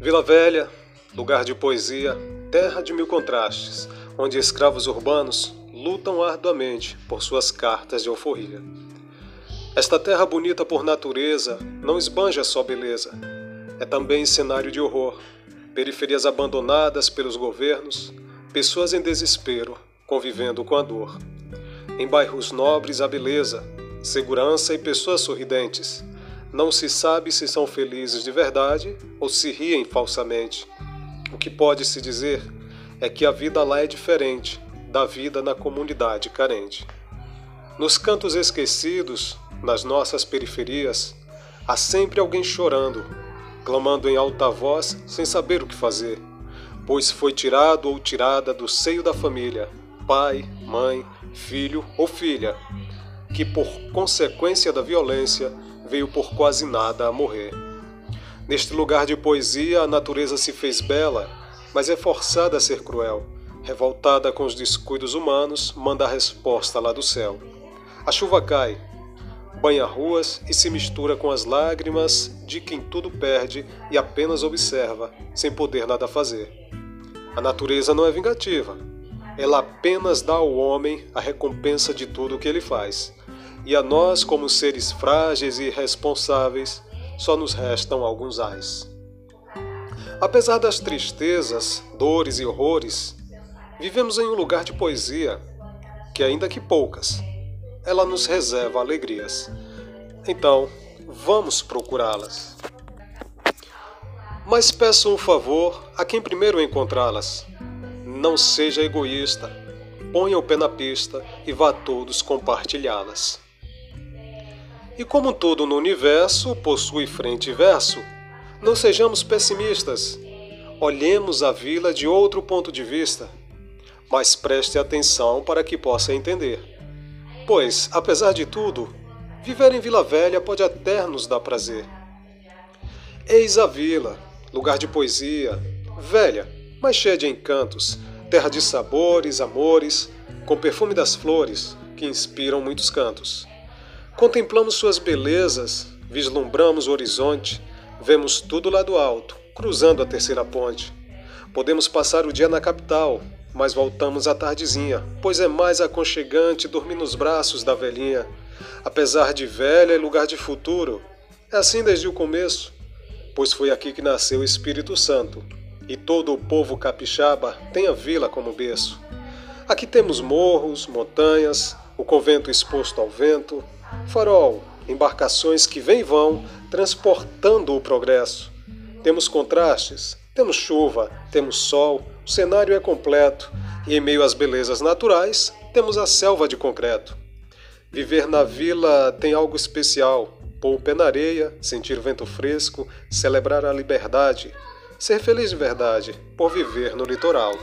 Vila Velha, lugar de poesia, terra de mil contrastes, onde escravos urbanos lutam arduamente por suas cartas de alforria. Esta terra bonita por natureza não esbanja só beleza, é também cenário de horror, periferias abandonadas pelos governos, pessoas em desespero convivendo com a dor. Em bairros nobres, a beleza, segurança e pessoas sorridentes. Não se sabe se são felizes de verdade ou se riem falsamente. O que pode se dizer é que a vida lá é diferente da vida na comunidade carente. Nos cantos esquecidos, nas nossas periferias, há sempre alguém chorando, clamando em alta voz sem saber o que fazer, pois foi tirado ou tirada do seio da família, pai, mãe, filho ou filha, que por consequência da violência veio por quase nada a morrer. Neste lugar de poesia, a natureza se fez bela, mas é forçada a ser cruel. Revoltada com os descuidos humanos, manda a resposta lá do céu. A chuva cai, banha ruas e se mistura com as lágrimas de quem tudo perde e apenas observa, sem poder nada fazer. A natureza não é vingativa. Ela apenas dá ao homem a recompensa de tudo o que ele faz. E a nós, como seres frágeis e irresponsáveis, só nos restam alguns ais. Apesar das tristezas, dores e horrores, vivemos em um lugar de poesia que, ainda que poucas, ela nos reserva alegrias. Então, vamos procurá-las. Mas peço um favor a quem primeiro encontrá-las. Não seja egoísta, ponha o pé na pista e vá todos compartilhá-las. E como tudo no universo possui frente e verso, não sejamos pessimistas. Olhemos a vila de outro ponto de vista, mas preste atenção para que possa entender. Pois, apesar de tudo, viver em Vila Velha pode até nos dar prazer. Eis a vila, lugar de poesia, velha, mas cheia de encantos, terra de sabores, amores, com perfume das flores que inspiram muitos cantos. Contemplamos suas belezas, vislumbramos o horizonte, vemos tudo lá do alto, cruzando a terceira ponte. Podemos passar o dia na capital, mas voltamos à tardezinha, pois é mais aconchegante dormir nos braços da velhinha. Apesar de velha e lugar de futuro, é assim desde o começo, pois foi aqui que nasceu o Espírito Santo, e todo o povo capixaba tem a vila como berço. Aqui temos morros, montanhas, o convento exposto ao vento, farol, embarcações que vêm e vão, transportando o progresso. Temos contrastes, temos chuva, temos sol, o cenário é completo e, em meio às belezas naturais, temos a selva de concreto. Viver na vila tem algo especial. Pôr o pé na areia, sentir vento fresco, celebrar a liberdade, ser feliz de verdade por viver no litoral.